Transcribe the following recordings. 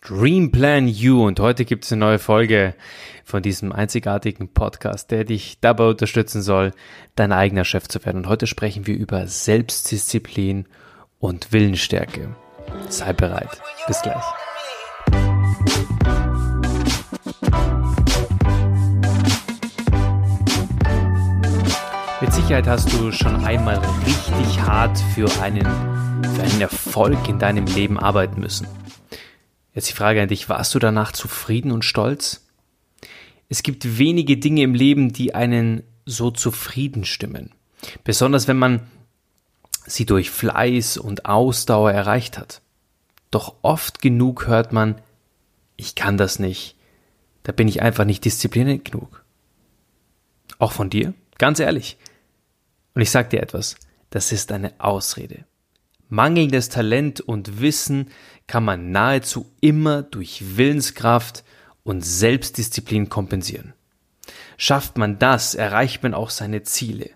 Dream Plan You und heute gibt es eine neue Folge von diesem einzigartigen Podcast, der dich dabei unterstützen soll, dein eigener Chef zu werden. Und heute sprechen wir über Selbstdisziplin und Willensstärke. Sei bereit. Bis gleich. Mit Sicherheit hast du schon einmal richtig hart für einen, für einen Erfolg in deinem Leben arbeiten müssen. Jetzt die Frage an dich, warst du danach zufrieden und stolz? Es gibt wenige Dinge im Leben, die einen so zufrieden stimmen. Besonders wenn man sie durch Fleiß und Ausdauer erreicht hat. Doch oft genug hört man, ich kann das nicht, da bin ich einfach nicht diszipliniert genug. Auch von dir? Ganz ehrlich. Und ich sag dir etwas, das ist eine Ausrede. Mangelndes Talent und Wissen kann man nahezu immer durch Willenskraft und Selbstdisziplin kompensieren. Schafft man das, erreicht man auch seine Ziele.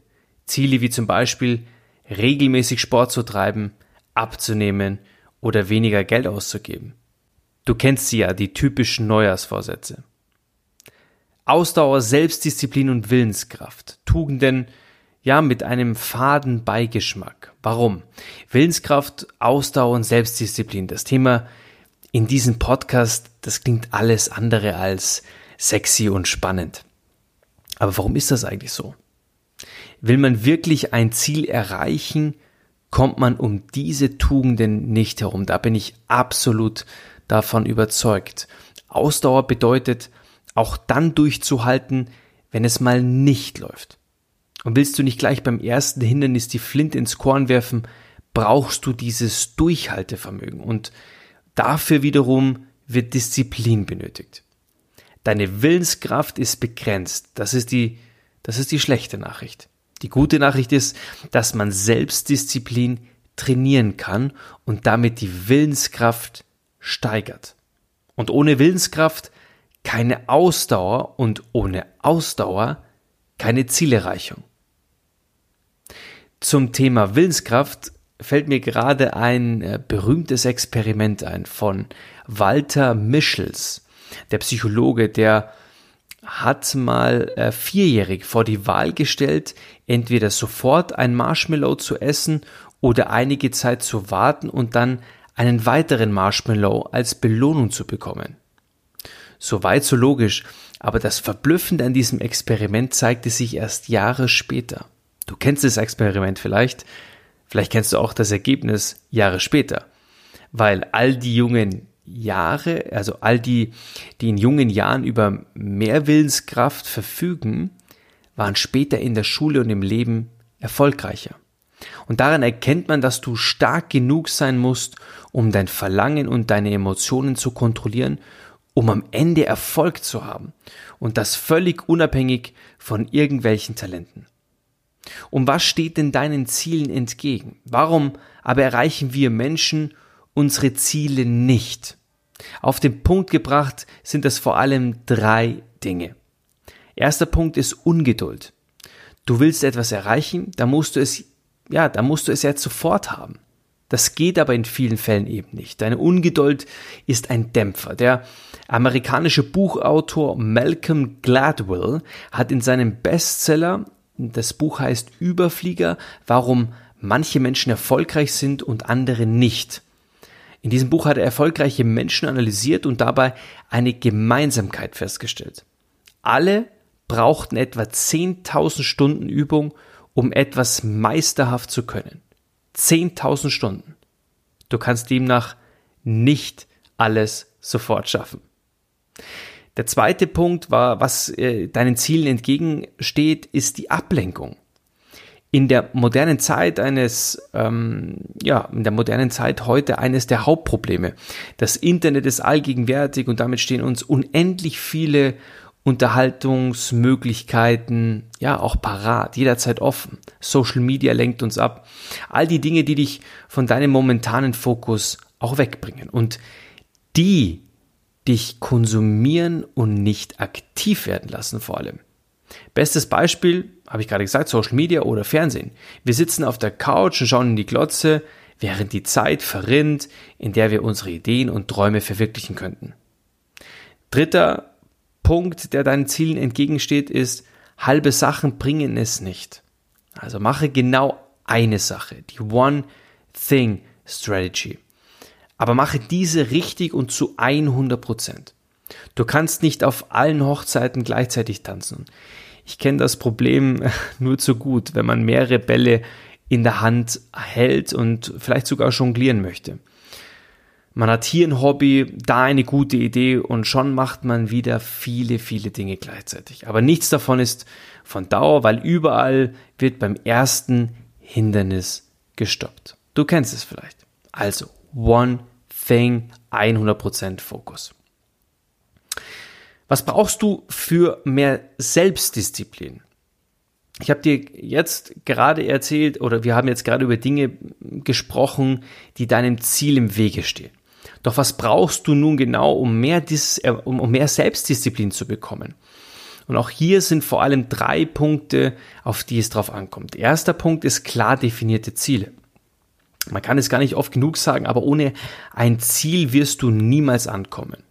Ziele wie zum Beispiel regelmäßig Sport zu treiben, abzunehmen oder weniger Geld auszugeben. Du kennst sie ja, die typischen Neujahrsvorsätze. Ausdauer, Selbstdisziplin und Willenskraft. Tugenden, ja, mit einem faden Beigeschmack. Warum? Willenskraft, Ausdauer und Selbstdisziplin. Das Thema in diesem Podcast, das klingt alles andere als sexy und spannend. Aber warum ist das eigentlich so? Will man wirklich ein Ziel erreichen, kommt man um diese Tugenden nicht herum. Da bin ich absolut davon überzeugt. Ausdauer bedeutet, auch dann durchzuhalten, wenn es mal nicht läuft. Und willst du nicht gleich beim ersten Hindernis die Flint ins Korn werfen, brauchst du dieses Durchhaltevermögen. Und dafür wiederum wird Disziplin benötigt. Deine Willenskraft ist begrenzt. Das ist die, das ist die schlechte Nachricht. Die gute Nachricht ist, dass man Selbstdisziplin trainieren kann und damit die Willenskraft steigert. Und ohne Willenskraft keine Ausdauer und ohne Ausdauer keine Zielerreichung. Zum Thema Willenskraft fällt mir gerade ein äh, berühmtes Experiment ein von Walter Mischels, der Psychologe, der hat mal äh, vierjährig vor die Wahl gestellt, entweder sofort ein Marshmallow zu essen oder einige Zeit zu warten und dann einen weiteren Marshmallow als Belohnung zu bekommen. Soweit so logisch, aber das Verblüffende an diesem Experiment zeigte sich erst Jahre später. Du kennst das Experiment vielleicht, vielleicht kennst du auch das Ergebnis Jahre später, weil all die jungen Jahre, also all die, die in jungen Jahren über mehr Willenskraft verfügen, waren später in der Schule und im Leben erfolgreicher. Und daran erkennt man, dass du stark genug sein musst, um dein Verlangen und deine Emotionen zu kontrollieren, um am Ende Erfolg zu haben. Und das völlig unabhängig von irgendwelchen Talenten. Und was steht denn deinen Zielen entgegen? Warum aber erreichen wir Menschen unsere Ziele nicht? Auf den Punkt gebracht sind das vor allem drei Dinge. Erster Punkt ist Ungeduld. Du willst etwas erreichen, da musst du es, ja, da musst du es jetzt sofort haben. Das geht aber in vielen Fällen eben nicht. Deine Ungeduld ist ein Dämpfer. Der amerikanische Buchautor Malcolm Gladwell hat in seinem Bestseller das Buch heißt Überflieger, warum manche Menschen erfolgreich sind und andere nicht. In diesem Buch hat er erfolgreiche Menschen analysiert und dabei eine Gemeinsamkeit festgestellt. Alle brauchten etwa 10.000 Stunden Übung, um etwas meisterhaft zu können. 10.000 Stunden. Du kannst demnach nicht alles sofort schaffen. Der zweite Punkt war, was äh, deinen Zielen entgegensteht, ist die Ablenkung. In der modernen Zeit eines, ähm, ja, in der modernen Zeit heute eines der Hauptprobleme. Das Internet ist allgegenwärtig und damit stehen uns unendlich viele Unterhaltungsmöglichkeiten, ja, auch parat, jederzeit offen. Social Media lenkt uns ab. All die Dinge, die dich von deinem momentanen Fokus auch wegbringen. Und die dich konsumieren und nicht aktiv werden lassen vor allem. Bestes Beispiel, habe ich gerade gesagt, Social Media oder Fernsehen. Wir sitzen auf der Couch und schauen in die Glotze, während die Zeit verrinnt, in der wir unsere Ideen und Träume verwirklichen könnten. Dritter Punkt, der deinen Zielen entgegensteht, ist, halbe Sachen bringen es nicht. Also mache genau eine Sache, die One Thing Strategy. Aber mache diese richtig und zu 100 Prozent. Du kannst nicht auf allen Hochzeiten gleichzeitig tanzen. Ich kenne das Problem nur zu gut, wenn man mehrere Bälle in der Hand hält und vielleicht sogar jonglieren möchte. Man hat hier ein Hobby, da eine gute Idee und schon macht man wieder viele, viele Dinge gleichzeitig. Aber nichts davon ist von Dauer, weil überall wird beim ersten Hindernis gestoppt. Du kennst es vielleicht. Also, one thing, 100% Fokus. Was brauchst du für mehr Selbstdisziplin? Ich habe dir jetzt gerade erzählt oder wir haben jetzt gerade über Dinge gesprochen, die deinem Ziel im Wege stehen. Doch was brauchst du nun genau, um mehr, Dis äh, um, um mehr Selbstdisziplin zu bekommen? Und auch hier sind vor allem drei Punkte, auf die es drauf ankommt. Erster Punkt ist klar definierte Ziele. Man kann es gar nicht oft genug sagen, aber ohne ein Ziel wirst du niemals ankommen.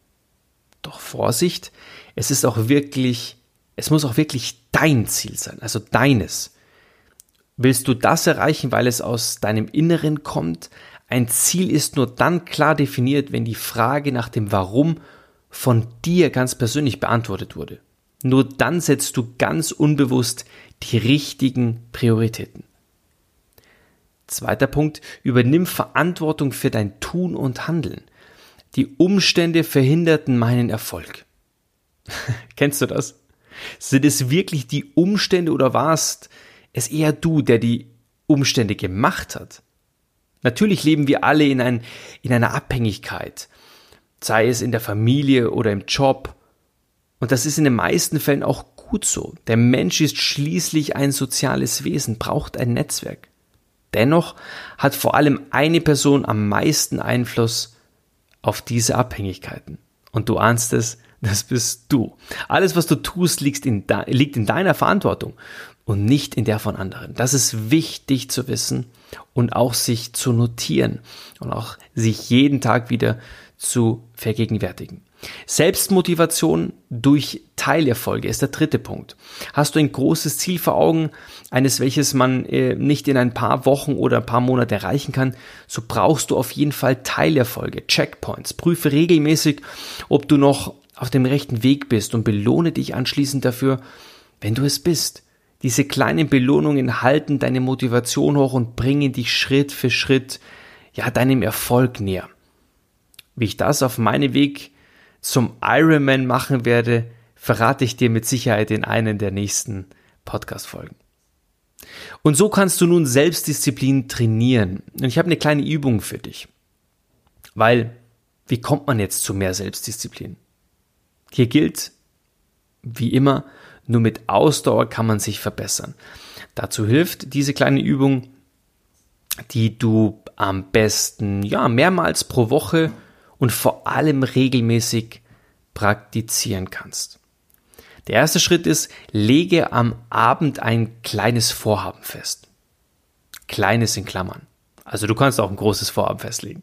Doch Vorsicht, es ist auch wirklich, es muss auch wirklich dein Ziel sein, also deines. Willst du das erreichen, weil es aus deinem Inneren kommt, ein Ziel ist nur dann klar definiert, wenn die Frage nach dem Warum von dir ganz persönlich beantwortet wurde. Nur dann setzt du ganz unbewusst die richtigen Prioritäten. Zweiter Punkt, übernimm Verantwortung für dein Tun und Handeln. Die Umstände verhinderten meinen Erfolg. Kennst du das? Sind es wirklich die Umstände oder warst es eher du, der die Umstände gemacht hat? Natürlich leben wir alle in, ein, in einer Abhängigkeit, sei es in der Familie oder im Job. Und das ist in den meisten Fällen auch gut so. Der Mensch ist schließlich ein soziales Wesen, braucht ein Netzwerk. Dennoch hat vor allem eine Person am meisten Einfluss auf diese Abhängigkeiten. Und du ahnst es, das bist du. Alles, was du tust, liegt in, liegt in deiner Verantwortung und nicht in der von anderen. Das ist wichtig zu wissen und auch sich zu notieren und auch sich jeden Tag wieder zu vergegenwärtigen. Selbstmotivation durch Teilerfolge ist der dritte Punkt. Hast du ein großes Ziel vor Augen, eines welches man äh, nicht in ein paar Wochen oder ein paar Monate erreichen kann, so brauchst du auf jeden Fall Teilerfolge, Checkpoints. Prüfe regelmäßig, ob du noch auf dem rechten Weg bist und belohne dich anschließend dafür, wenn du es bist. Diese kleinen Belohnungen halten deine Motivation hoch und bringen dich Schritt für Schritt, ja, deinem Erfolg näher. Wie ich das auf meinem Weg zum Ironman machen werde, verrate ich dir mit Sicherheit in einen der nächsten Podcast-Folgen. Und so kannst du nun Selbstdisziplin trainieren. Und ich habe eine kleine Übung für dich. Weil, wie kommt man jetzt zu mehr Selbstdisziplin? Hier gilt, wie immer, nur mit Ausdauer kann man sich verbessern. Dazu hilft diese kleine Übung, die du am besten ja mehrmals pro Woche und vor allem regelmäßig praktizieren kannst. Der erste Schritt ist, lege am Abend ein kleines Vorhaben fest. Kleines in Klammern. Also du kannst auch ein großes Vorhaben festlegen.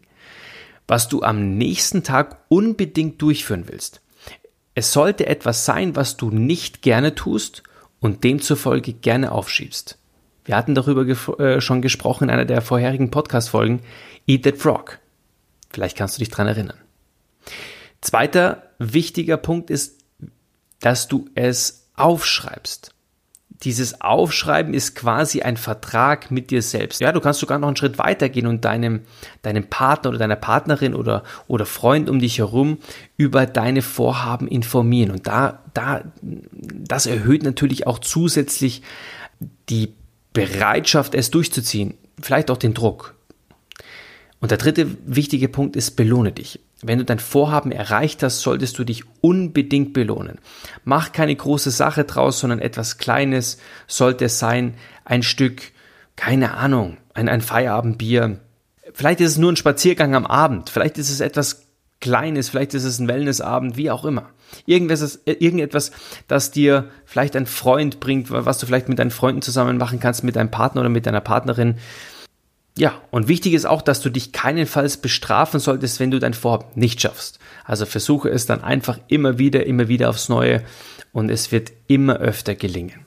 Was du am nächsten Tag unbedingt durchführen willst. Es sollte etwas sein, was du nicht gerne tust und demzufolge gerne aufschiebst. Wir hatten darüber äh, schon gesprochen in einer der vorherigen Podcast-Folgen. Eat that frog. Vielleicht kannst du dich dran erinnern. Zweiter wichtiger Punkt ist, dass du es aufschreibst dieses Aufschreiben ist quasi ein Vertrag mit dir selbst. Ja, du kannst sogar noch einen Schritt weiter gehen und deinem, deinem Partner oder deiner Partnerin oder, oder Freund um dich herum über deine Vorhaben informieren. Und da, da, das erhöht natürlich auch zusätzlich die Bereitschaft, es durchzuziehen. Vielleicht auch den Druck. Und der dritte wichtige Punkt ist, belohne dich. Wenn du dein Vorhaben erreicht hast, solltest du dich unbedingt belohnen. Mach keine große Sache draus, sondern etwas Kleines sollte es sein. Ein Stück, keine Ahnung, ein, ein Feierabendbier. Vielleicht ist es nur ein Spaziergang am Abend. Vielleicht ist es etwas Kleines. Vielleicht ist es ein Wellnessabend, wie auch immer. Irgendetwas, äh, irgendetwas, das dir vielleicht ein Freund bringt, was du vielleicht mit deinen Freunden zusammen machen kannst, mit deinem Partner oder mit deiner Partnerin Ja, und wichtig ist auch, dass du dich keinenfalls bestrafen solltest, wenn du dein Vorhaben nicht schaffst. Also versuche es dann einfach immer wieder, immer wieder aufs Neue und es wird immer öfter gelingen.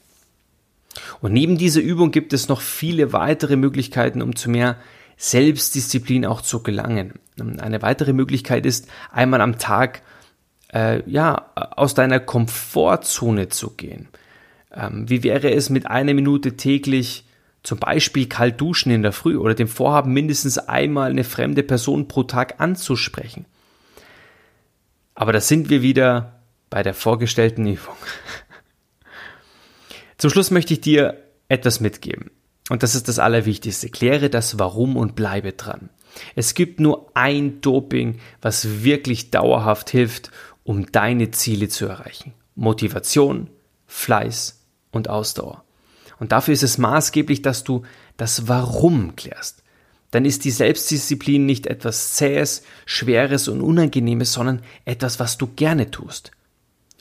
Und neben dieser Übung gibt es noch viele weitere Möglichkeiten, um zu mehr Selbstdisziplin auch zu gelangen. Eine weitere Möglichkeit ist, einmal am Tag äh, ja, aus deiner Komfortzone zu gehen. Ähm, wie wäre es mit einer Minute täglich zum Beispiel kalt duschen in der Früh oder dem Vorhaben, mindestens einmal eine fremde Person pro Tag anzusprechen. Aber da sind wir wieder bei der vorgestellten Übung. Zum Schluss möchte ich dir etwas mitgeben. Und das ist das Allerwichtigste. Kläre das Warum und bleibe dran. Es gibt nur ein Doping, was wirklich dauerhaft hilft, um deine Ziele zu erreichen. Motivation, Fleiß und Ausdauer. Und dafür ist es maßgeblich, dass du das Warum klärst. Dann ist die Selbstdisziplin nicht etwas Zähes, Schweres und Unangenehmes, sondern etwas, was du gerne tust.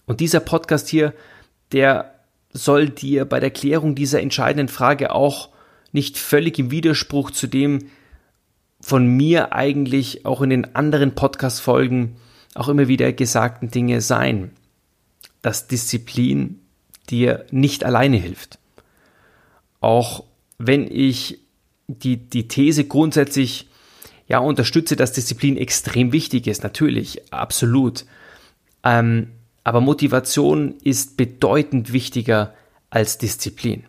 Und dieser Podcast hier, der soll dir bei der Klärung dieser entscheidenden Frage auch nicht völlig im Widerspruch zu dem von mir eigentlich auch in den anderen Podcast-Folgen auch immer wieder gesagten Dinge sein, dass Disziplin dir nicht alleine hilft auch wenn ich die, die These grundsätzlich ja unterstütze, dass Disziplin extrem wichtig ist, natürlich, absolut. Ähm, aber Motivation ist bedeutend wichtiger als Disziplin.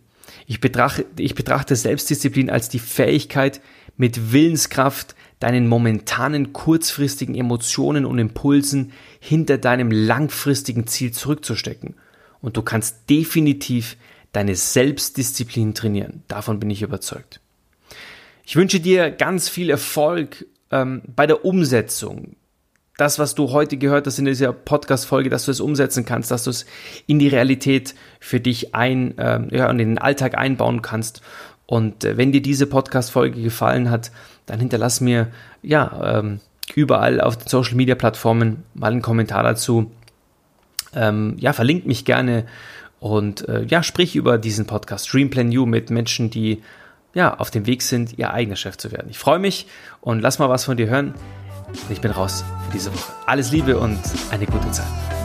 Ich betrachte, ich betrachte Selbstdisziplin als die Fähigkeit, mit Willenskraft deinen momentanen kurzfristigen Emotionen und Impulsen hinter deinem langfristigen Ziel zurückzustecken. Und du kannst definitiv deine Selbstdisziplin trainieren. Davon bin ich überzeugt. Ich wünsche dir ganz viel Erfolg ähm, bei der Umsetzung. Das, was du heute gehört hast in dieser Podcast-Folge, dass du es umsetzen kannst, dass du es in die Realität für dich ein, ähm, ja, und in den Alltag einbauen kannst. Und äh, wenn dir diese Podcast-Folge gefallen hat, dann hinterlass mir, ja, ähm, überall auf den Social Media Plattformen mal einen Kommentar dazu. Ähm, ja, verlinkt mich gerne und äh, ja, sprich über diesen Podcast Dreamplan You mit Menschen, die ja auf dem Weg sind, ihr eigener Chef zu werden. Ich freue mich und lass mal was von dir hören. Ich bin raus für diese Woche. Alles Liebe und eine gute Zeit.